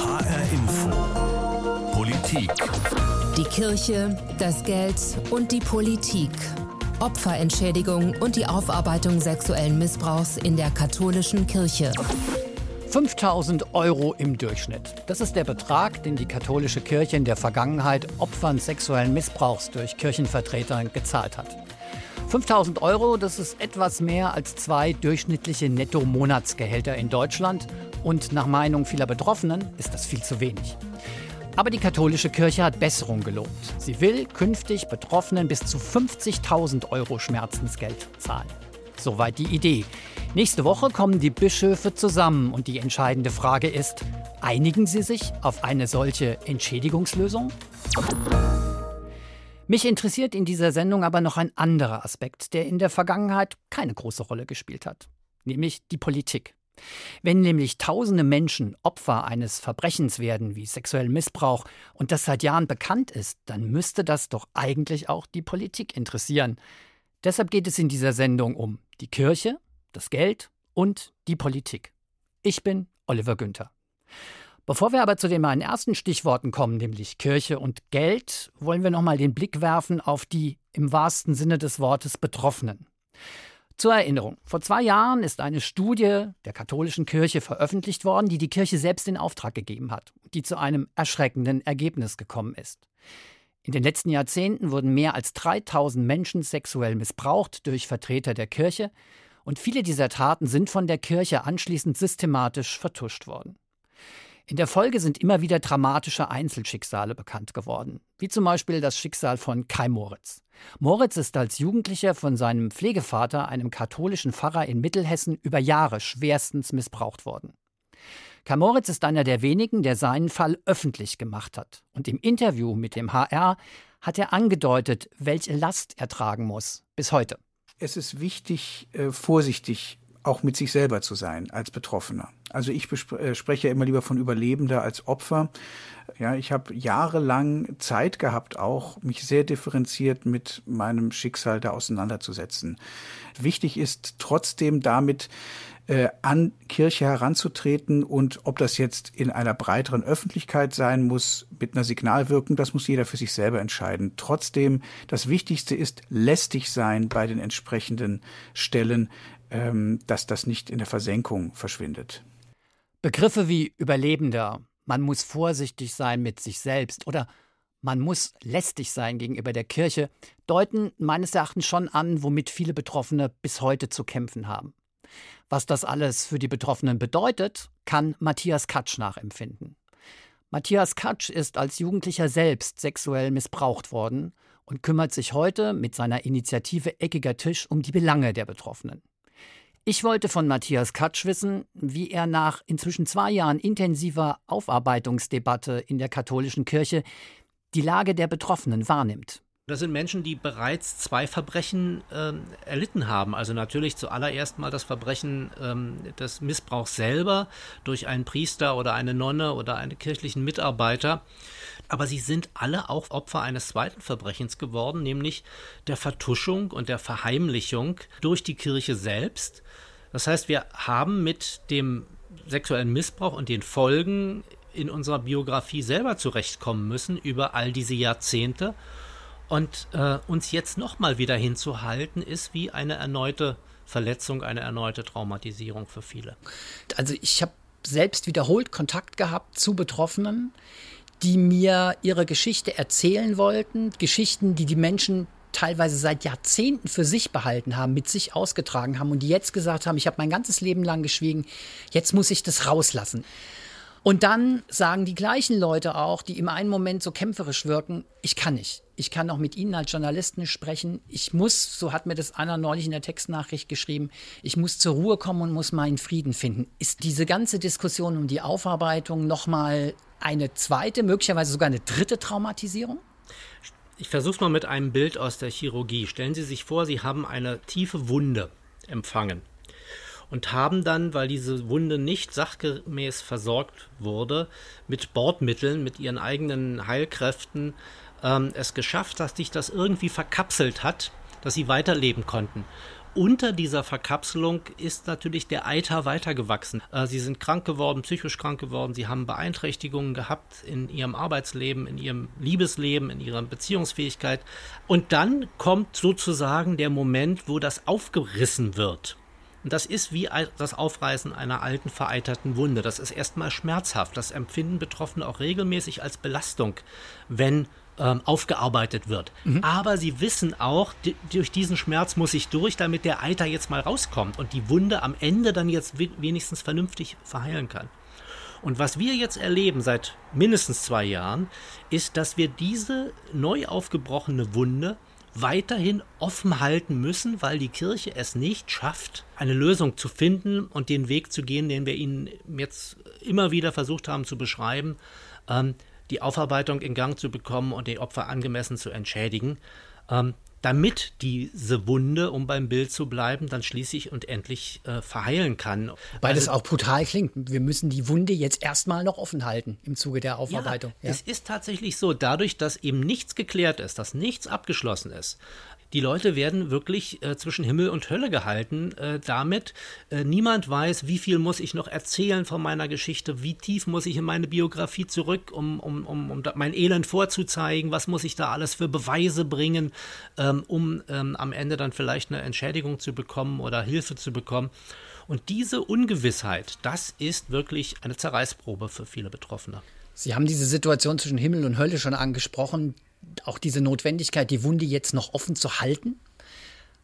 HR Info. Politik. Die Kirche, das Geld und die Politik. Opferentschädigung und die Aufarbeitung sexuellen Missbrauchs in der katholischen Kirche. 5000 Euro im Durchschnitt. Das ist der Betrag, den die katholische Kirche in der Vergangenheit Opfern sexuellen Missbrauchs durch Kirchenvertreter gezahlt hat. 5000 Euro, das ist etwas mehr als zwei durchschnittliche Netto-Monatsgehälter in Deutschland. Und nach Meinung vieler Betroffenen ist das viel zu wenig. Aber die katholische Kirche hat Besserung gelobt. Sie will künftig Betroffenen bis zu 50.000 Euro Schmerzensgeld zahlen. Soweit die Idee. Nächste Woche kommen die Bischöfe zusammen und die entscheidende Frage ist, einigen sie sich auf eine solche Entschädigungslösung? Mich interessiert in dieser Sendung aber noch ein anderer Aspekt, der in der Vergangenheit keine große Rolle gespielt hat, nämlich die Politik. Wenn nämlich tausende Menschen Opfer eines Verbrechens werden wie sexuellen Missbrauch und das seit Jahren bekannt ist, dann müsste das doch eigentlich auch die Politik interessieren. Deshalb geht es in dieser Sendung um die Kirche, das Geld und die Politik. Ich bin Oliver Günther. Bevor wir aber zu den meinen ersten Stichworten kommen, nämlich Kirche und Geld, wollen wir nochmal den Blick werfen auf die im wahrsten Sinne des Wortes Betroffenen. Zur Erinnerung, vor zwei Jahren ist eine Studie der katholischen Kirche veröffentlicht worden, die die Kirche selbst in Auftrag gegeben hat, die zu einem erschreckenden Ergebnis gekommen ist. In den letzten Jahrzehnten wurden mehr als 3000 Menschen sexuell missbraucht durch Vertreter der Kirche und viele dieser Taten sind von der Kirche anschließend systematisch vertuscht worden. In der Folge sind immer wieder dramatische Einzelschicksale bekannt geworden, wie zum Beispiel das Schicksal von Kai Moritz. Moritz ist als Jugendlicher von seinem Pflegevater, einem katholischen Pfarrer in Mittelhessen, über Jahre schwerstens missbraucht worden. Kai Moritz ist einer der wenigen, der seinen Fall öffentlich gemacht hat. Und im Interview mit dem HR hat er angedeutet, welche Last er tragen muss, bis heute es ist wichtig, äh, vorsichtig auch mit sich selber zu sein als Betroffener. Also ich äh, spreche immer lieber von Überlebender als Opfer. Ja, ich habe jahrelang Zeit gehabt, auch mich sehr differenziert mit meinem Schicksal da auseinanderzusetzen. Wichtig ist trotzdem damit äh, an Kirche heranzutreten und ob das jetzt in einer breiteren Öffentlichkeit sein muss, mit einer Signalwirkung, das muss jeder für sich selber entscheiden. Trotzdem, das Wichtigste ist lästig sein bei den entsprechenden Stellen, dass das nicht in der Versenkung verschwindet. Begriffe wie Überlebender, man muss vorsichtig sein mit sich selbst oder man muss lästig sein gegenüber der Kirche, deuten meines Erachtens schon an, womit viele Betroffene bis heute zu kämpfen haben. Was das alles für die Betroffenen bedeutet, kann Matthias Katsch nachempfinden. Matthias Katsch ist als Jugendlicher selbst sexuell missbraucht worden und kümmert sich heute mit seiner Initiative Eckiger Tisch um die Belange der Betroffenen. Ich wollte von Matthias Katsch wissen, wie er nach inzwischen zwei Jahren intensiver Aufarbeitungsdebatte in der katholischen Kirche die Lage der Betroffenen wahrnimmt. Das sind Menschen, die bereits zwei Verbrechen ähm, erlitten haben. Also natürlich zuallererst mal das Verbrechen ähm, des Missbrauchs selber durch einen Priester oder eine Nonne oder einen kirchlichen Mitarbeiter. Aber sie sind alle auch Opfer eines zweiten Verbrechens geworden, nämlich der Vertuschung und der Verheimlichung durch die Kirche selbst. Das heißt, wir haben mit dem sexuellen Missbrauch und den Folgen in unserer Biografie selber zurechtkommen müssen über all diese Jahrzehnte. Und äh, uns jetzt nochmal wieder hinzuhalten, ist wie eine erneute Verletzung, eine erneute Traumatisierung für viele. Also ich habe selbst wiederholt Kontakt gehabt zu Betroffenen, die mir ihre Geschichte erzählen wollten, Geschichten, die die Menschen teilweise seit Jahrzehnten für sich behalten haben, mit sich ausgetragen haben und die jetzt gesagt haben, ich habe mein ganzes Leben lang geschwiegen, jetzt muss ich das rauslassen. Und dann sagen die gleichen Leute auch, die im einen Moment so kämpferisch wirken, ich kann nicht. Ich kann auch mit Ihnen als Journalisten sprechen. Ich muss, so hat mir das Anna neulich in der Textnachricht geschrieben, ich muss zur Ruhe kommen und muss meinen Frieden finden. Ist diese ganze Diskussion um die Aufarbeitung nochmal eine zweite, möglicherweise sogar eine dritte Traumatisierung? Ich versuche es mal mit einem Bild aus der Chirurgie. Stellen Sie sich vor, Sie haben eine tiefe Wunde empfangen und haben dann, weil diese Wunde nicht sachgemäß versorgt wurde, mit Bordmitteln, mit ihren eigenen Heilkräften ähm, es geschafft, dass sich das irgendwie verkapselt hat, dass sie weiterleben konnten. unter dieser Verkapselung ist natürlich der Eiter weitergewachsen. Äh, sie sind krank geworden, psychisch krank geworden, sie haben Beeinträchtigungen gehabt in ihrem Arbeitsleben, in ihrem Liebesleben, in ihrer Beziehungsfähigkeit. Und dann kommt sozusagen der Moment, wo das aufgerissen wird. Und das ist wie das Aufreißen einer alten, vereiterten Wunde. Das ist erstmal schmerzhaft. Das empfinden Betroffene auch regelmäßig als Belastung, wenn ähm, aufgearbeitet wird. Mhm. Aber sie wissen auch, die, durch diesen Schmerz muss ich durch, damit der Eiter jetzt mal rauskommt und die Wunde am Ende dann jetzt wenigstens vernünftig verheilen kann. Und was wir jetzt erleben seit mindestens zwei Jahren, ist, dass wir diese neu aufgebrochene Wunde weiterhin offen halten müssen, weil die Kirche es nicht schafft, eine Lösung zu finden und den Weg zu gehen, den wir ihnen jetzt immer wieder versucht haben zu beschreiben. Ähm, die Aufarbeitung in Gang zu bekommen und die Opfer angemessen zu entschädigen, ähm, damit diese Wunde, um beim Bild zu bleiben, dann schließlich und endlich äh, verheilen kann. Weil also, das auch brutal klingt. Wir müssen die Wunde jetzt erstmal noch offen halten im Zuge der Aufarbeitung. Ja, ja. Es ist tatsächlich so, dadurch, dass eben nichts geklärt ist, dass nichts abgeschlossen ist, die Leute werden wirklich äh, zwischen Himmel und Hölle gehalten äh, damit. Äh, niemand weiß, wie viel muss ich noch erzählen von meiner Geschichte, wie tief muss ich in meine Biografie zurück, um, um, um, um mein Elend vorzuzeigen, was muss ich da alles für Beweise bringen, ähm, um ähm, am Ende dann vielleicht eine Entschädigung zu bekommen oder Hilfe zu bekommen. Und diese Ungewissheit, das ist wirklich eine Zerreißprobe für viele Betroffene. Sie haben diese Situation zwischen Himmel und Hölle schon angesprochen auch diese Notwendigkeit, die Wunde jetzt noch offen zu halten?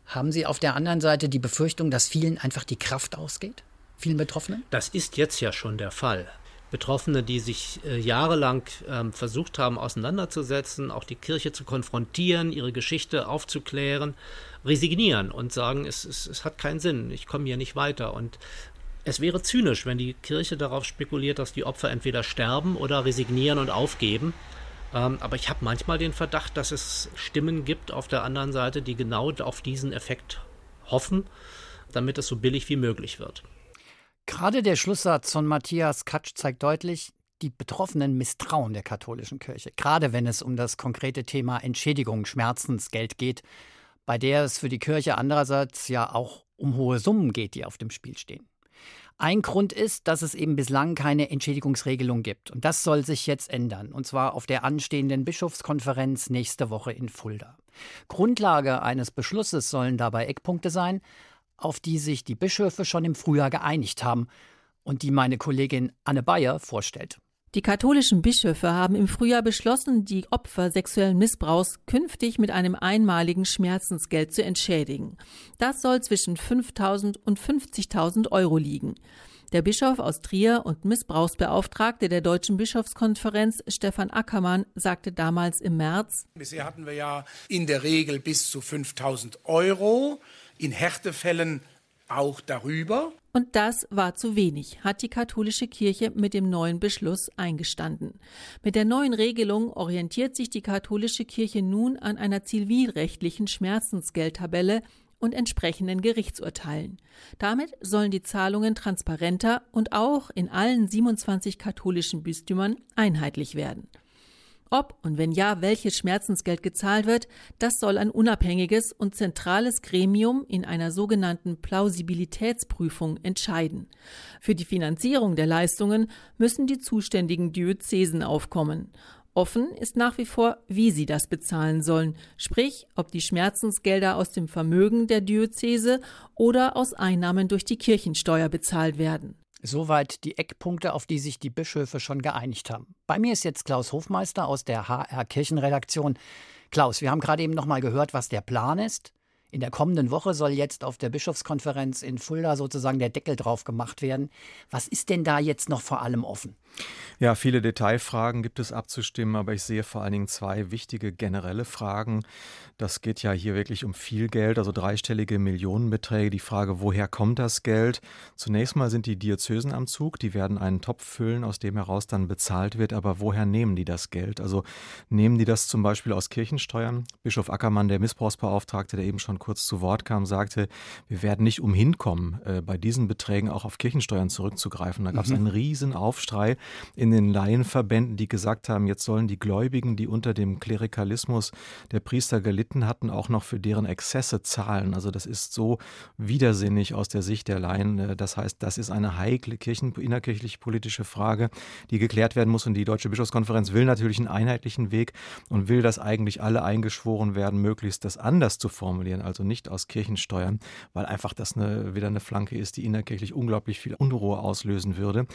Haben Sie auf der anderen Seite die Befürchtung, dass vielen einfach die Kraft ausgeht? Vielen Betroffenen? Das ist jetzt ja schon der Fall. Betroffene, die sich äh, jahrelang ähm, versucht haben, auseinanderzusetzen, auch die Kirche zu konfrontieren, ihre Geschichte aufzuklären, resignieren und sagen, es, es, es hat keinen Sinn, ich komme hier nicht weiter. Und es wäre zynisch, wenn die Kirche darauf spekuliert, dass die Opfer entweder sterben oder resignieren und aufgeben. Ähm, aber ich habe manchmal den Verdacht, dass es Stimmen gibt auf der anderen Seite, die genau auf diesen Effekt hoffen, damit es so billig wie möglich wird. Gerade der Schlusssatz von Matthias Katsch zeigt deutlich, die Betroffenen misstrauen der katholischen Kirche, gerade wenn es um das konkrete Thema Entschädigung, Schmerzensgeld geht, bei der es für die Kirche andererseits ja auch um hohe Summen geht, die auf dem Spiel stehen. Ein Grund ist, dass es eben bislang keine Entschädigungsregelung gibt. Und das soll sich jetzt ändern. Und zwar auf der anstehenden Bischofskonferenz nächste Woche in Fulda. Grundlage eines Beschlusses sollen dabei Eckpunkte sein, auf die sich die Bischöfe schon im Frühjahr geeinigt haben und die meine Kollegin Anne Bayer vorstellt. Die katholischen Bischöfe haben im Frühjahr beschlossen, die Opfer sexuellen Missbrauchs künftig mit einem einmaligen Schmerzensgeld zu entschädigen. Das soll zwischen 5.000 und 50.000 Euro liegen. Der Bischof aus Trier und Missbrauchsbeauftragte der Deutschen Bischofskonferenz, Stefan Ackermann, sagte damals im März, Bisher hatten wir ja in der Regel bis zu 5000 Euro, in Härtefällen auch darüber. Und das war zu wenig, hat die katholische Kirche mit dem neuen Beschluss eingestanden. Mit der neuen Regelung orientiert sich die katholische Kirche nun an einer zivilrechtlichen Schmerzensgeldtabelle und entsprechenden Gerichtsurteilen. Damit sollen die Zahlungen transparenter und auch in allen 27 katholischen Bistümern einheitlich werden. Ob und wenn ja, welches Schmerzensgeld gezahlt wird, das soll ein unabhängiges und zentrales Gremium in einer sogenannten Plausibilitätsprüfung entscheiden. Für die Finanzierung der Leistungen müssen die zuständigen Diözesen aufkommen. Offen ist nach wie vor, wie sie das bezahlen sollen, sprich, ob die Schmerzensgelder aus dem Vermögen der Diözese oder aus Einnahmen durch die Kirchensteuer bezahlt werden. Soweit die Eckpunkte, auf die sich die Bischöfe schon geeinigt haben. Bei mir ist jetzt Klaus Hofmeister aus der HR Kirchenredaktion. Klaus, wir haben gerade eben noch mal gehört, was der Plan ist. In der kommenden Woche soll jetzt auf der Bischofskonferenz in Fulda sozusagen der Deckel drauf gemacht werden. Was ist denn da jetzt noch vor allem offen? Ja, viele Detailfragen gibt es abzustimmen, aber ich sehe vor allen Dingen zwei wichtige generelle Fragen. Das geht ja hier wirklich um viel Geld, also dreistellige Millionenbeträge. Die Frage, woher kommt das Geld? Zunächst mal sind die Diözesen am Zug, die werden einen Topf füllen, aus dem heraus dann bezahlt wird. Aber woher nehmen die das Geld? Also nehmen die das zum Beispiel aus Kirchensteuern? Bischof Ackermann, der Missbrauchsbeauftragte, der eben schon kurz zu Wort kam, sagte, wir werden nicht umhin kommen, äh, bei diesen Beträgen auch auf Kirchensteuern zurückzugreifen. Da gab es mhm. einen riesen Aufstrei in in den Laienverbänden, die gesagt haben, jetzt sollen die Gläubigen, die unter dem Klerikalismus der Priester gelitten hatten, auch noch für deren Exzesse zahlen. Also das ist so widersinnig aus der Sicht der Laien. Äh, das heißt, das ist eine heikle Kirchen, innerkirchlich politische Frage, die geklärt werden muss. Und die Deutsche Bischofskonferenz will natürlich einen einheitlichen Weg und will, dass eigentlich alle eingeschworen werden, möglichst das anders zu formulieren, also nicht aus Kirchensteuern, weil einfach das eine, wieder eine Flanke ist, die innerkirchlich unglaublich viel Unruhe auslösen würde.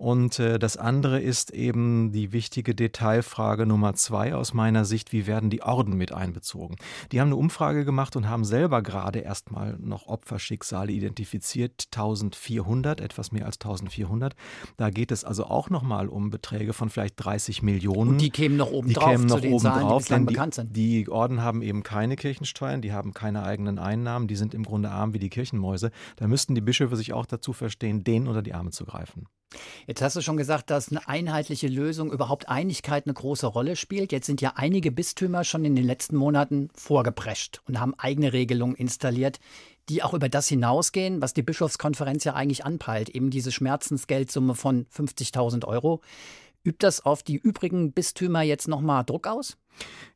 Und äh, das andere ist eben die wichtige Detailfrage Nummer zwei aus meiner Sicht, wie werden die Orden mit einbezogen? Die haben eine Umfrage gemacht und haben selber gerade erstmal noch Opferschicksale identifiziert, 1400, etwas mehr als 1400. Da geht es also auch nochmal um Beträge von vielleicht 30 Millionen. Und die kämen noch oben die drauf kämen noch zu den oben Zahlen, drauf, die denn bekannt sind. Die, die Orden haben eben keine Kirchensteuern, die haben keine eigenen Einnahmen, die sind im Grunde arm wie die Kirchenmäuse. Da müssten die Bischöfe sich auch dazu verstehen, denen unter die Arme zu greifen. Jetzt hast du schon gesagt, dass eine einheitliche Lösung überhaupt Einigkeit eine große Rolle spielt. Jetzt sind ja einige Bistümer schon in den letzten Monaten vorgeprescht und haben eigene Regelungen installiert, die auch über das hinausgehen, was die Bischofskonferenz ja eigentlich anpeilt, eben diese Schmerzensgeldsumme von 50.000 Euro. Übt das auf die übrigen Bistümer jetzt nochmal Druck aus?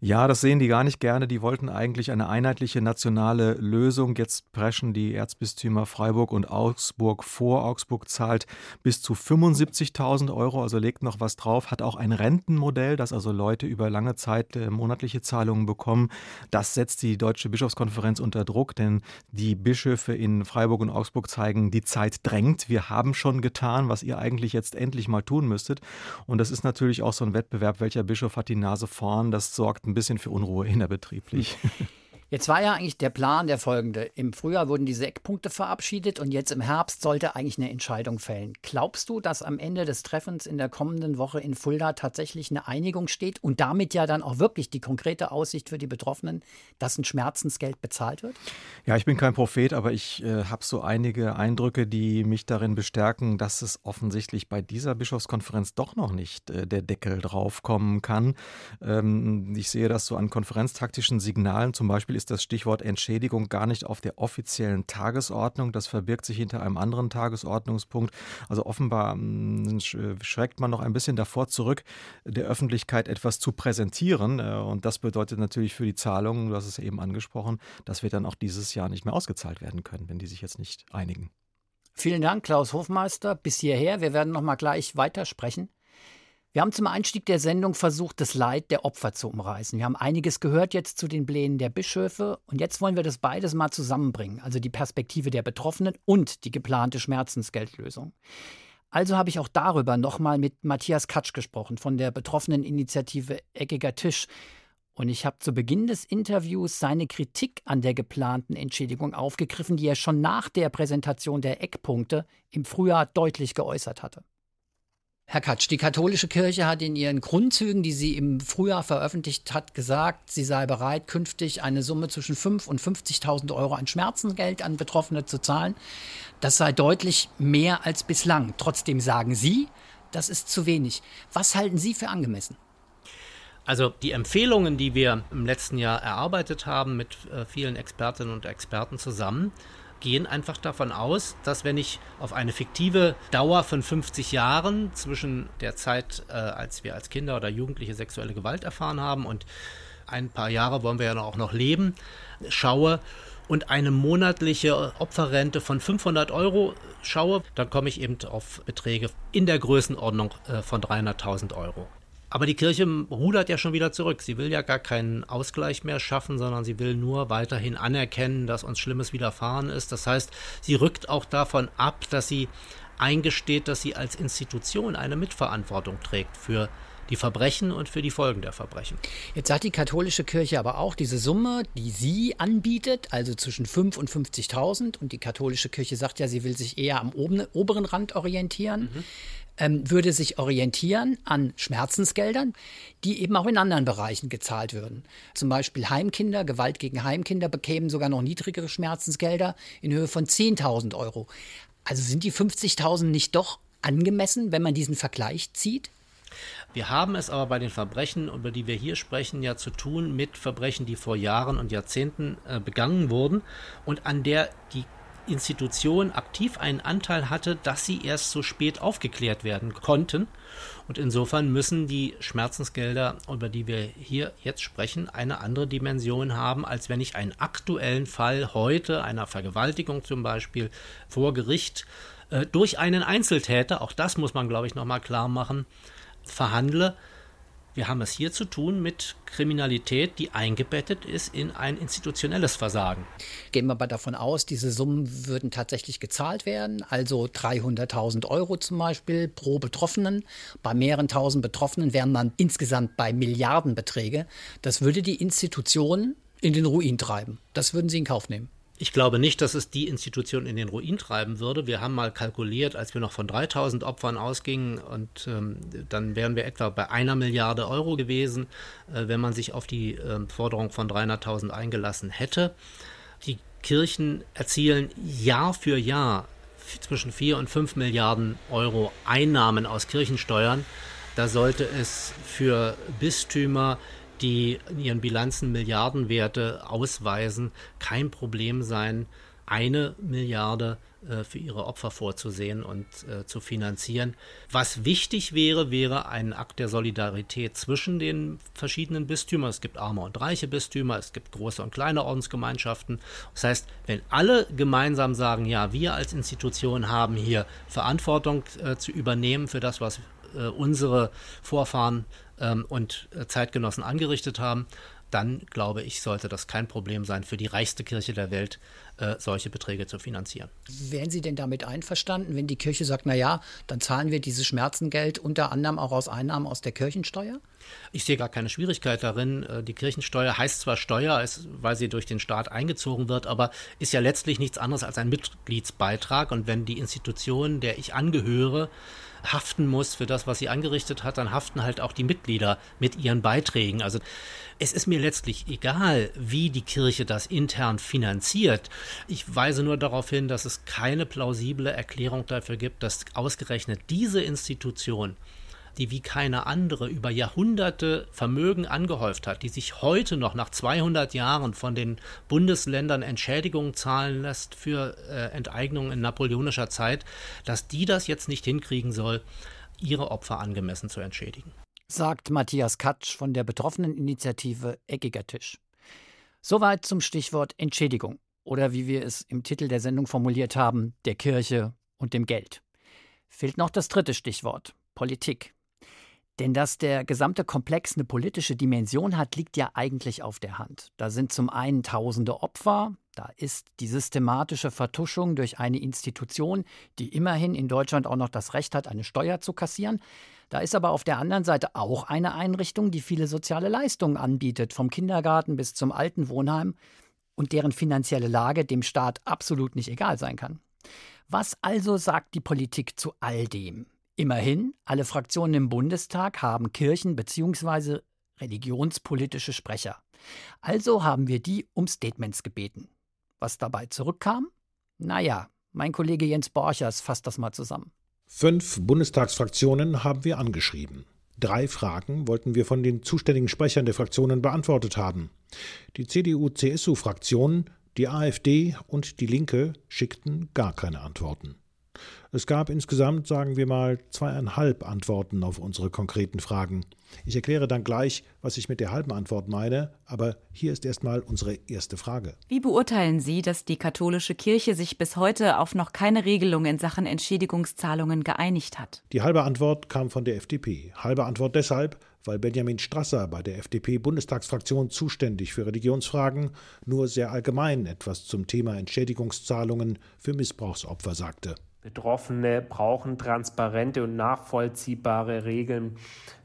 Ja, das sehen die gar nicht gerne. Die wollten eigentlich eine einheitliche nationale Lösung. Jetzt preschen die Erzbistümer Freiburg und Augsburg vor. Augsburg zahlt bis zu 75.000 Euro, also legt noch was drauf, hat auch ein Rentenmodell, dass also Leute über lange Zeit äh, monatliche Zahlungen bekommen. Das setzt die Deutsche Bischofskonferenz unter Druck, denn die Bischöfe in Freiburg und Augsburg zeigen, die Zeit drängt. Wir haben schon getan, was ihr eigentlich jetzt endlich mal tun müsstet. Und das ist natürlich auch so ein Wettbewerb, welcher Bischof hat die Nase vorn. Das sorgt ein bisschen für Unruhe innerbetrieblich. Jetzt war ja eigentlich der Plan der folgende. Im Frühjahr wurden diese Eckpunkte verabschiedet und jetzt im Herbst sollte eigentlich eine Entscheidung fällen. Glaubst du, dass am Ende des Treffens in der kommenden Woche in Fulda tatsächlich eine Einigung steht und damit ja dann auch wirklich die konkrete Aussicht für die Betroffenen, dass ein Schmerzensgeld bezahlt wird? Ja, ich bin kein Prophet, aber ich äh, habe so einige Eindrücke, die mich darin bestärken, dass es offensichtlich bei dieser Bischofskonferenz doch noch nicht äh, der Deckel draufkommen kann. Ähm, ich sehe das so an konferenztaktischen Signalen. Zum Beispiel ist das Stichwort Entschädigung gar nicht auf der offiziellen Tagesordnung. Das verbirgt sich hinter einem anderen Tagesordnungspunkt. Also offenbar mh, schreckt man noch ein bisschen davor zurück, der Öffentlichkeit etwas zu präsentieren. Äh, und das bedeutet natürlich für die Zahlungen, du hast es eben angesprochen, dass wir dann auch dieses Jahr nicht mehr ausgezahlt werden können, wenn die sich jetzt nicht einigen. Vielen Dank, Klaus Hofmeister, bis hierher. Wir werden noch mal gleich weitersprechen. Wir haben zum Einstieg der Sendung versucht, das Leid der Opfer zu umreißen. Wir haben einiges gehört jetzt zu den Plänen der Bischöfe und jetzt wollen wir das beides mal zusammenbringen, also die Perspektive der Betroffenen und die geplante Schmerzensgeldlösung. Also habe ich auch darüber nochmal mit Matthias Katsch gesprochen von der betroffenen Initiative Eckiger Tisch. Und ich habe zu Beginn des Interviews seine Kritik an der geplanten Entschädigung aufgegriffen, die er schon nach der Präsentation der Eckpunkte im Frühjahr deutlich geäußert hatte. Herr Katsch, die katholische Kirche hat in ihren Grundzügen, die sie im Frühjahr veröffentlicht hat, gesagt, sie sei bereit, künftig eine Summe zwischen 5.000 und 50.000 Euro an Schmerzengeld an Betroffene zu zahlen. Das sei deutlich mehr als bislang. Trotzdem sagen Sie, das ist zu wenig. Was halten Sie für angemessen? Also die Empfehlungen, die wir im letzten Jahr erarbeitet haben mit äh, vielen Expertinnen und Experten zusammen, gehen einfach davon aus, dass wenn ich auf eine fiktive Dauer von 50 Jahren zwischen der Zeit, äh, als wir als Kinder oder Jugendliche sexuelle Gewalt erfahren haben und ein paar Jahre wollen wir ja auch noch leben, schaue und eine monatliche Opferrente von 500 Euro schaue, dann komme ich eben auf Beträge in der Größenordnung äh, von 300.000 Euro. Aber die Kirche rudert ja schon wieder zurück. Sie will ja gar keinen Ausgleich mehr schaffen, sondern sie will nur weiterhin anerkennen, dass uns Schlimmes widerfahren ist. Das heißt, sie rückt auch davon ab, dass sie eingesteht, dass sie als Institution eine Mitverantwortung trägt für die Verbrechen und für die Folgen der Verbrechen. Jetzt sagt die katholische Kirche aber auch, diese Summe, die sie anbietet, also zwischen 5 und 50.000, und die katholische Kirche sagt ja, sie will sich eher am oberen Rand orientieren. Mhm ähm, würde sich orientieren an Schmerzensgeldern, die eben auch in anderen Bereichen gezahlt würden. Zum Beispiel Heimkinder, Gewalt gegen Heimkinder bekämen sogar noch niedrigere Schmerzensgelder in Höhe von 10.000 Euro. Also sind die 50.000 nicht doch angemessen, wenn man diesen Vergleich zieht? Wir haben es aber bei den Verbrechen, über die wir hier sprechen, ja zu tun mit Verbrechen, die vor Jahren und Jahrzehnten äh, begangen wurden und an der die Institution aktiv einen Anteil hatte, dass sie erst so spät aufgeklärt werden konnten. Und insofern müssen die Schmerzensgelder, über die wir hier jetzt sprechen, eine andere Dimension haben, als wenn ich einen aktuellen Fall heute, einer Vergewaltigung zum Beispiel, vor Gericht äh, durch einen Einzeltäter, auch das muss man, glaube ich, nochmal klar machen, verhandle. Wir haben es hier zu tun mit Kriminalität, die eingebettet ist in ein institutionelles Versagen. Gehen wir aber davon aus, diese Summen würden tatsächlich gezahlt werden, also 300.000 Euro zum Beispiel pro Betroffenen. Bei mehreren tausend Betroffenen wären man insgesamt bei Milliardenbeträge. Das würde die Institution in den Ruin treiben. Das würden Sie in Kauf nehmen. Ich glaube nicht, dass es die Institution in den Ruin treiben würde. Wir haben mal kalkuliert, als wir noch von 3000 Opfern ausgingen und ähm, dann wären wir etwa bei einer Milliarde Euro gewesen, äh, wenn man sich auf die äh, Forderung von 300.000 eingelassen hätte. Die Kirchen erzielen Jahr für Jahr zwischen 4 und 5 Milliarden Euro Einnahmen aus Kirchensteuern. Da sollte es für Bistümer die in ihren Bilanzen Milliardenwerte ausweisen, kein Problem sein, eine Milliarde äh, für ihre Opfer vorzusehen und äh, zu finanzieren. Was wichtig wäre, wäre ein Akt der Solidarität zwischen den verschiedenen Bistümern. Es gibt arme und reiche Bistümer, es gibt große und kleine Ordensgemeinschaften. Das heißt, wenn alle gemeinsam sagen, ja, wir als Institution haben hier Verantwortung äh, zu übernehmen für das, was äh, unsere Vorfahren ähm, und äh, Zeitgenossen angerichtet haben, dann glaube ich, sollte das kein Problem sein, für die reichste Kirche der Welt äh, solche Beträge zu finanzieren. Wären Sie denn damit einverstanden, wenn die Kirche sagt, na ja, dann zahlen wir dieses Schmerzengeld unter anderem auch aus Einnahmen aus der Kirchensteuer? Ich sehe gar keine Schwierigkeit darin. Äh, die Kirchensteuer heißt zwar Steuer, weil sie durch den Staat eingezogen wird, aber ist ja letztlich nichts anderes als ein Mitgliedsbeitrag. Und wenn die Institution, der ich angehöre, haften muss für das, was sie angerichtet hat, dann haften halt auch die Mitglieder mit ihren Beiträgen. Also es ist mir letztlich egal, wie die Kirche das intern finanziert. Ich weise nur darauf hin, dass es keine plausible Erklärung dafür gibt, dass ausgerechnet diese Institution die wie keine andere über Jahrhunderte Vermögen angehäuft hat, die sich heute noch nach 200 Jahren von den Bundesländern Entschädigungen zahlen lässt für äh, Enteignungen in napoleonischer Zeit, dass die das jetzt nicht hinkriegen soll, ihre Opfer angemessen zu entschädigen. Sagt Matthias Katsch von der betroffenen Initiative Eckiger Tisch. Soweit zum Stichwort Entschädigung oder wie wir es im Titel der Sendung formuliert haben, der Kirche und dem Geld. Fehlt noch das dritte Stichwort, Politik. Denn dass der gesamte Komplex eine politische Dimension hat, liegt ja eigentlich auf der Hand. Da sind zum einen tausende Opfer, da ist die systematische Vertuschung durch eine Institution, die immerhin in Deutschland auch noch das Recht hat, eine Steuer zu kassieren. Da ist aber auf der anderen Seite auch eine Einrichtung, die viele soziale Leistungen anbietet, vom Kindergarten bis zum Altenwohnheim und deren finanzielle Lage dem Staat absolut nicht egal sein kann. Was also sagt die Politik zu all dem? Immerhin, alle Fraktionen im Bundestag haben Kirchen- bzw. religionspolitische Sprecher. Also haben wir die um Statements gebeten. Was dabei zurückkam? Naja, mein Kollege Jens Borchers fasst das mal zusammen. Fünf Bundestagsfraktionen haben wir angeschrieben. Drei Fragen wollten wir von den zuständigen Sprechern der Fraktionen beantwortet haben. Die CDU-CSU-Fraktion, die AfD und die Linke schickten gar keine Antworten. Es gab insgesamt, sagen wir mal, zweieinhalb Antworten auf unsere konkreten Fragen. Ich erkläre dann gleich, was ich mit der halben Antwort meine, aber hier ist erstmal unsere erste Frage. Wie beurteilen Sie, dass die katholische Kirche sich bis heute auf noch keine Regelung in Sachen Entschädigungszahlungen geeinigt hat? Die halbe Antwort kam von der FDP. Halbe Antwort deshalb, weil Benjamin Strasser bei der FDP-Bundestagsfraktion zuständig für Religionsfragen nur sehr allgemein etwas zum Thema Entschädigungszahlungen für Missbrauchsopfer sagte. Betroffene brauchen transparente und nachvollziehbare Regeln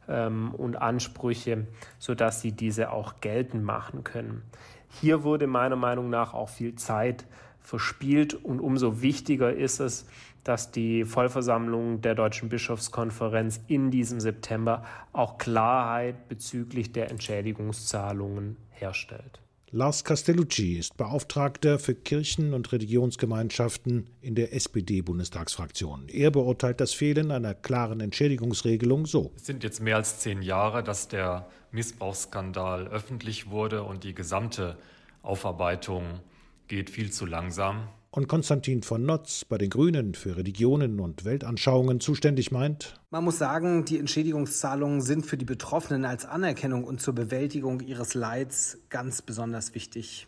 ähm, und Ansprüche, sodass sie diese auch geltend machen können. Hier wurde meiner Meinung nach auch viel Zeit verspielt und umso wichtiger ist es, dass die Vollversammlung der Deutschen Bischofskonferenz in diesem September auch Klarheit bezüglich der Entschädigungszahlungen herstellt. Lars Castellucci ist Beauftragter für Kirchen- und Religionsgemeinschaften in der SPD-Bundestagsfraktion. Er beurteilt das Fehlen einer klaren Entschädigungsregelung so. Es sind jetzt mehr als zehn Jahre, dass der Missbrauchsskandal öffentlich wurde und die gesamte Aufarbeitung geht viel zu langsam. Und Konstantin von Notz bei den Grünen für Religionen und Weltanschauungen zuständig meint, man muss sagen, die Entschädigungszahlungen sind für die Betroffenen als Anerkennung und zur Bewältigung ihres Leids ganz besonders wichtig.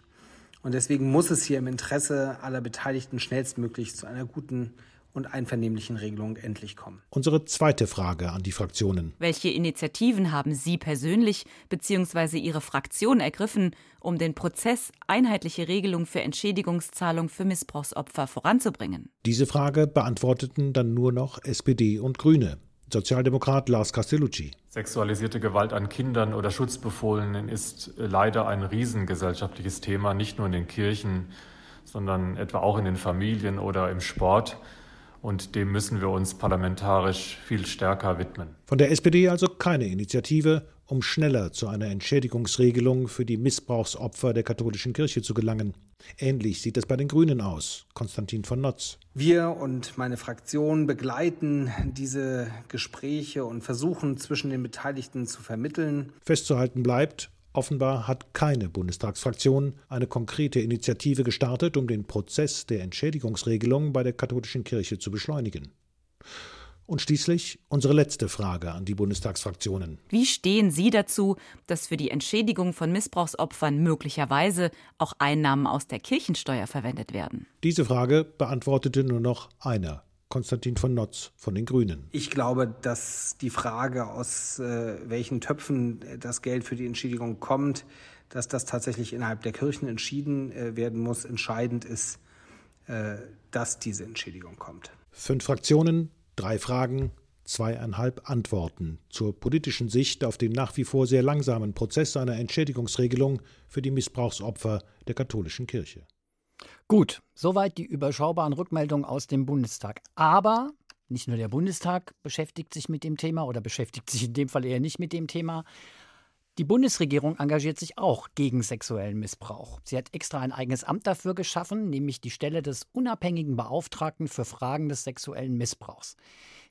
Und deswegen muss es hier im Interesse aller Beteiligten schnellstmöglich zu einer guten und einvernehmlichen Regelung endlich kommen. Unsere zweite Frage an die Fraktionen. Welche Initiativen haben Sie persönlich bzw. Ihre Fraktion ergriffen, um den Prozess einheitliche Regelung für Entschädigungszahlung für Missbrauchsopfer voranzubringen? Diese Frage beantworteten dann nur noch SPD und Grüne. Sozialdemokrat Lars Castellucci. Sexualisierte Gewalt an Kindern oder Schutzbefohlenen ist leider ein riesengesellschaftliches Thema, nicht nur in den Kirchen, sondern etwa auch in den Familien oder im Sport und dem müssen wir uns parlamentarisch viel stärker widmen. Von der SPD also keine Initiative, um schneller zu einer Entschädigungsregelung für die Missbrauchsopfer der katholischen Kirche zu gelangen. Ähnlich sieht es bei den Grünen aus. Konstantin von Notz. Wir und meine Fraktion begleiten diese Gespräche und versuchen zwischen den Beteiligten zu vermitteln. Festzuhalten bleibt, Offenbar hat keine Bundestagsfraktion eine konkrete Initiative gestartet, um den Prozess der Entschädigungsregelung bei der katholischen Kirche zu beschleunigen. Und schließlich unsere letzte Frage an die Bundestagsfraktionen. Wie stehen Sie dazu, dass für die Entschädigung von Missbrauchsopfern möglicherweise auch Einnahmen aus der Kirchensteuer verwendet werden? Diese Frage beantwortete nur noch einer Konstantin von Notz von den Grünen. Ich glaube, dass die Frage, aus äh, welchen Töpfen das Geld für die Entschädigung kommt, dass das tatsächlich innerhalb der Kirchen entschieden äh, werden muss. Entscheidend ist, äh, dass diese Entschädigung kommt. Fünf Fraktionen, drei Fragen, zweieinhalb Antworten zur politischen Sicht auf den nach wie vor sehr langsamen Prozess einer Entschädigungsregelung für die Missbrauchsopfer der katholischen Kirche. Gut, soweit die überschaubaren Rückmeldungen aus dem Bundestag. Aber nicht nur der Bundestag beschäftigt sich mit dem Thema oder beschäftigt sich in dem Fall eher nicht mit dem Thema. Die Bundesregierung engagiert sich auch gegen sexuellen Missbrauch. Sie hat extra ein eigenes Amt dafür geschaffen, nämlich die Stelle des unabhängigen Beauftragten für Fragen des sexuellen Missbrauchs.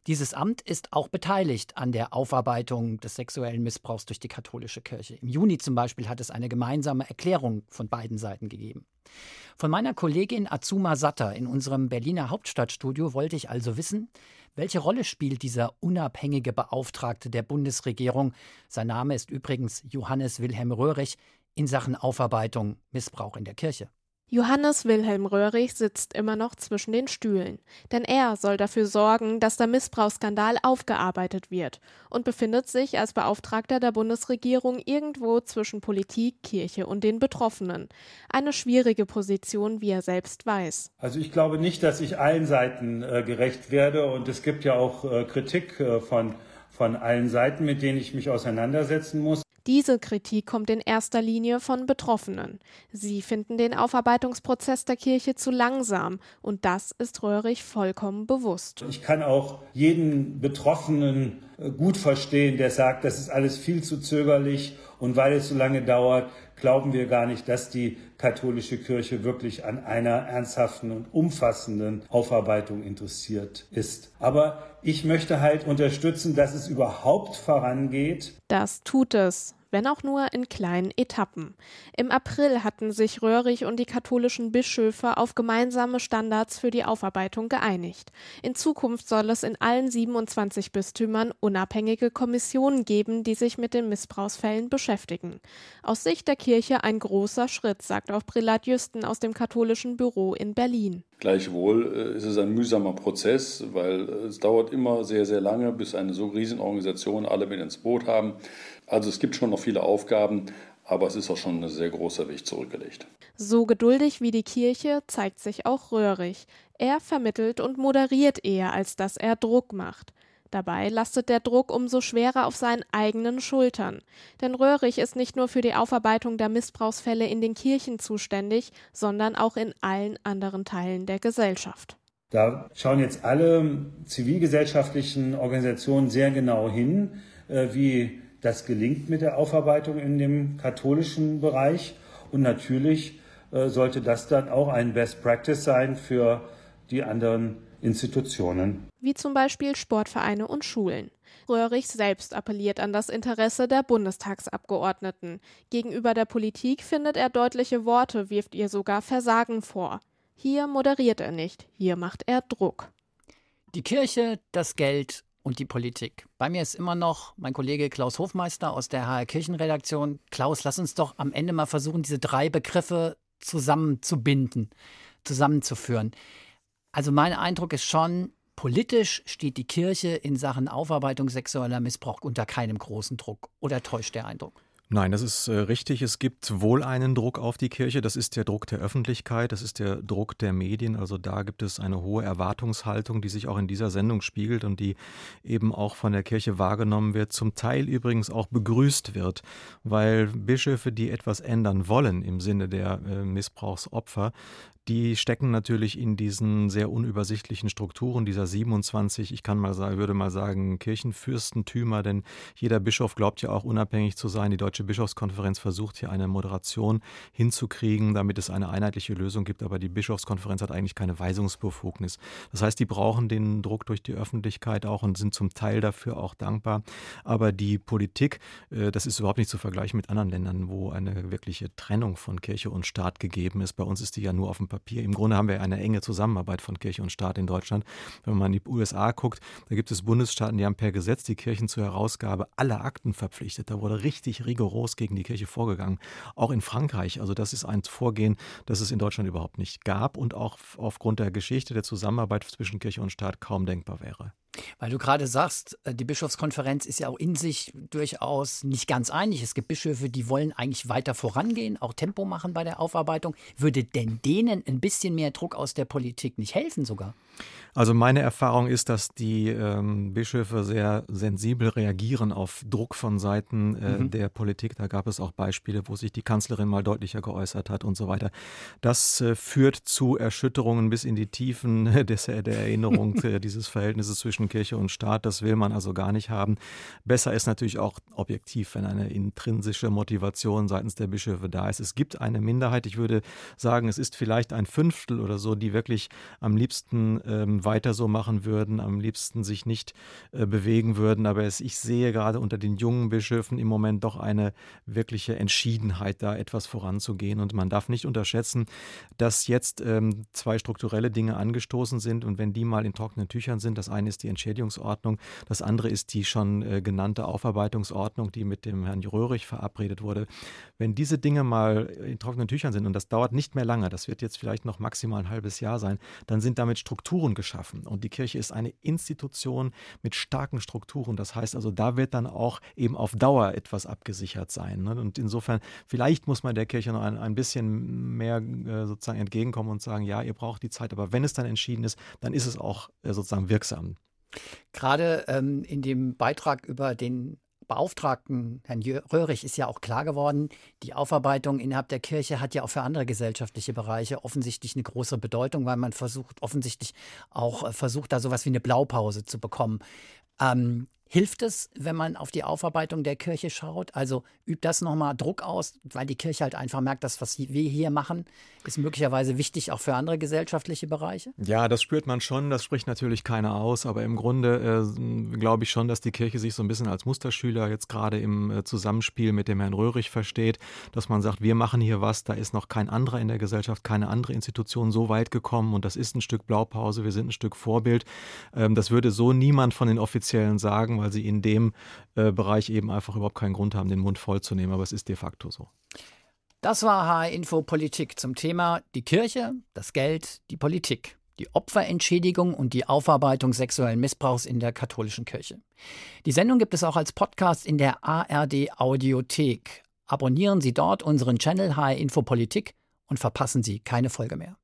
Dieses Amt ist auch beteiligt an der Aufarbeitung des sexuellen Missbrauchs durch die katholische Kirche. Im Juni zum Beispiel hat es eine gemeinsame Erklärung von beiden Seiten gegeben. Von meiner Kollegin Azuma Satter in unserem Berliner Hauptstadtstudio wollte ich also wissen, welche Rolle spielt dieser unabhängige Beauftragte der Bundesregierung, sein Name ist übrigens Johannes Wilhelm Röhrig, in Sachen Aufarbeitung Missbrauch in der Kirche. Johannes Wilhelm Röhrig sitzt immer noch zwischen den Stühlen, denn er soll dafür sorgen, dass der Missbrauchsskandal aufgearbeitet wird und befindet sich als Beauftragter der Bundesregierung irgendwo zwischen Politik, Kirche und den Betroffenen. Eine schwierige Position, wie er selbst weiß. Also ich glaube nicht, dass ich allen Seiten äh, gerecht werde und es gibt ja auch äh, Kritik äh, von von allen Seiten, mit denen ich mich auseinandersetzen muss. Diese Kritik kommt in erster Linie von Betroffenen. Sie finden den Aufarbeitungsprozess der Kirche zu langsam und das ist Röhrig vollkommen bewusst. Ich kann auch jeden Betroffenen äh, gut verstehen, der sagt, das ist alles viel zu zögerlich und weil es so lange dauert, glauben wir gar nicht, dass die katholische Kirche wirklich an einer ernsthaften und umfassenden Aufarbeitung interessiert ist. Aber ich möchte halt unterstützen, dass es überhaupt vorangeht. Das tut es wenn auch nur in kleinen Etappen. Im April hatten sich Röhrig und die katholischen Bischöfe auf gemeinsame Standards für die Aufarbeitung geeinigt. In Zukunft soll es in allen 27 Bistümern unabhängige Kommissionen geben, die sich mit den Missbrauchsfällen beschäftigen. Aus Sicht der Kirche ein großer Schritt, sagt auch Prälat Jüsten aus dem katholischen Büro in Berlin. Gleichwohl äh, ist es ein mühsamer Prozess, weil äh, es dauert immer sehr, sehr lange, bis eine so Riesenorganisation alle mit ins Boot haben. Also es gibt schon noch viele Aufgaben, aber es ist auch schon ein sehr großer Weg zurückgelegt. So geduldig wie die Kirche zeigt sich auch Röhrig. Er vermittelt und moderiert eher, als dass er Druck macht. Dabei lastet der Druck umso schwerer auf seinen eigenen Schultern. Denn Röhrig ist nicht nur für die Aufarbeitung der Missbrauchsfälle in den Kirchen zuständig, sondern auch in allen anderen Teilen der Gesellschaft. Da schauen jetzt alle zivilgesellschaftlichen Organisationen sehr genau hin, äh, wie das gelingt mit der Aufarbeitung in dem katholischen Bereich. Und natürlich äh, sollte das dann auch ein Best Practice sein für die anderen Institutionen. Wie zum Beispiel Sportvereine und Schulen. Röhrig selbst appelliert an das Interesse der Bundestagsabgeordneten. Gegenüber der Politik findet er deutliche Worte, wirft ihr sogar Versagen vor. Hier moderiert er nicht, hier macht er Druck. Die Kirche, das Geld und die Politik. Bei mir ist immer noch mein Kollege Klaus Hofmeister aus der HR Kirchenredaktion. Klaus, lass uns doch am Ende mal versuchen, diese drei Begriffe zusammenzubinden, zusammenzuführen. Also mein Eindruck ist schon, politisch steht die Kirche in Sachen Aufarbeitung sexueller Missbrauch unter keinem großen Druck. Oder täuscht der Eindruck? Nein, das ist äh, richtig. Es gibt wohl einen Druck auf die Kirche. Das ist der Druck der Öffentlichkeit, das ist der Druck der Medien. Also da gibt es eine hohe Erwartungshaltung, die sich auch in dieser Sendung spiegelt und die eben auch von der Kirche wahrgenommen wird, zum Teil übrigens auch begrüßt wird, weil Bischöfe, die etwas ändern wollen im Sinne der äh, Missbrauchsopfer, die stecken natürlich in diesen sehr unübersichtlichen Strukturen dieser 27, ich kann mal sagen, würde mal sagen, Kirchenfürstentümer, denn jeder Bischof glaubt ja auch unabhängig zu sein. Die Deutsche Bischofskonferenz versucht hier eine Moderation hinzukriegen, damit es eine einheitliche Lösung gibt, aber die Bischofskonferenz hat eigentlich keine Weisungsbefugnis. Das heißt, die brauchen den Druck durch die Öffentlichkeit auch und sind zum Teil dafür auch dankbar. Aber die Politik, äh, das ist überhaupt nicht zu vergleichen mit anderen Ländern, wo eine wirkliche Trennung von Kirche und Staat gegeben ist. Bei uns ist die ja nur auf dem Papier Papier. Im Grunde haben wir eine enge Zusammenarbeit von Kirche und Staat in Deutschland. Wenn man in die USA guckt, da gibt es Bundesstaaten, die haben per Gesetz die Kirchen zur Herausgabe aller Akten verpflichtet. Da wurde richtig rigoros gegen die Kirche vorgegangen. Auch in Frankreich. Also das ist ein Vorgehen, das es in Deutschland überhaupt nicht gab und auch aufgrund der Geschichte der Zusammenarbeit zwischen Kirche und Staat kaum denkbar wäre. Weil du gerade sagst, äh, die Bischofskonferenz ist ja auch in sich durchaus nicht ganz einig. Es gibt Bischöfe, die wollen eigentlich weiter vorangehen, auch Tempo machen bei der Aufarbeitung. Würde denn denen ein bisschen mehr Druck aus der Politik nicht helfen sogar? Also meine Erfahrung ist, dass die ähm, Bischöfe sehr sensibel reagieren auf Druck von Seiten äh, mhm. der Politik. Da gab es auch Beispiele, wo sich die Kanzlerin mal deutlicher geäußert hat und so weiter. Das äh, führt zu Erschütterungen bis in die Tiefen des, der Erinnerung äh, dieses Verhältnisses zwischen Kirche und Staat. Das will man also gar nicht haben. Besser ist natürlich auch objektiv, wenn eine intrinsische Motivation seitens der Bischöfe da ist. Es gibt eine Minderheit, ich würde sagen, es ist vielleicht ein Fünftel oder so, die wirklich am liebsten ähm, weiter so machen würden, am liebsten sich nicht äh, bewegen würden. Aber es, ich sehe gerade unter den jungen Bischöfen im Moment doch eine wirkliche Entschiedenheit, da etwas voranzugehen. Und man darf nicht unterschätzen, dass jetzt ähm, zwei strukturelle Dinge angestoßen sind. Und wenn die mal in trockenen Tüchern sind, das eine ist die Entschädigungsordnung, das andere ist die schon äh, genannte Aufarbeitungsordnung, die mit dem Herrn Röhrig verabredet wurde. Wenn diese Dinge mal in trockenen Tüchern sind, und das dauert nicht mehr lange, das wird jetzt vielleicht noch maximal ein halbes Jahr sein, dann sind damit Strukturen geschaffen schaffen. Und die Kirche ist eine Institution mit starken Strukturen. Das heißt also, da wird dann auch eben auf Dauer etwas abgesichert sein. Ne? Und insofern, vielleicht muss man der Kirche noch ein, ein bisschen mehr äh, sozusagen entgegenkommen und sagen, ja, ihr braucht die Zeit, aber wenn es dann entschieden ist, dann ist es auch äh, sozusagen wirksam. Gerade ähm, in dem Beitrag über den Beauftragten, Herrn Röhrig, ist ja auch klar geworden, die Aufarbeitung innerhalb der Kirche hat ja auch für andere gesellschaftliche Bereiche offensichtlich eine große Bedeutung, weil man versucht, offensichtlich auch äh, versucht, da sowas wie eine Blaupause zu bekommen. Ähm, Hilft es, wenn man auf die Aufarbeitung der Kirche schaut? Also übt das nochmal Druck aus, weil die Kirche halt einfach merkt, dass was wir hier machen, ist möglicherweise wichtig auch für andere gesellschaftliche Bereiche? Ja, das spürt man schon. Das spricht natürlich keiner aus. Aber im Grunde äh, glaube ich schon, dass die Kirche sich so ein bisschen als Musterschüler jetzt gerade im äh, Zusammenspiel mit dem Herrn Röhrig versteht, dass man sagt, wir machen hier was, da ist noch kein anderer in der Gesellschaft, keine andere Institution so weit gekommen und das ist ein Stück Blaupause, wir sind ein Stück Vorbild. Ähm, das würde so niemand von den Offiziellen sagen weil sie in dem äh, Bereich eben einfach überhaupt keinen Grund haben, den Mund voll zu nehmen. Aber es ist de facto so. Das war HR Info Politik zum Thema die Kirche, das Geld, die Politik, die Opferentschädigung und die Aufarbeitung sexuellen Missbrauchs in der katholischen Kirche. Die Sendung gibt es auch als Podcast in der ARD Audiothek. Abonnieren Sie dort unseren Channel HR Info Politik und verpassen Sie keine Folge mehr.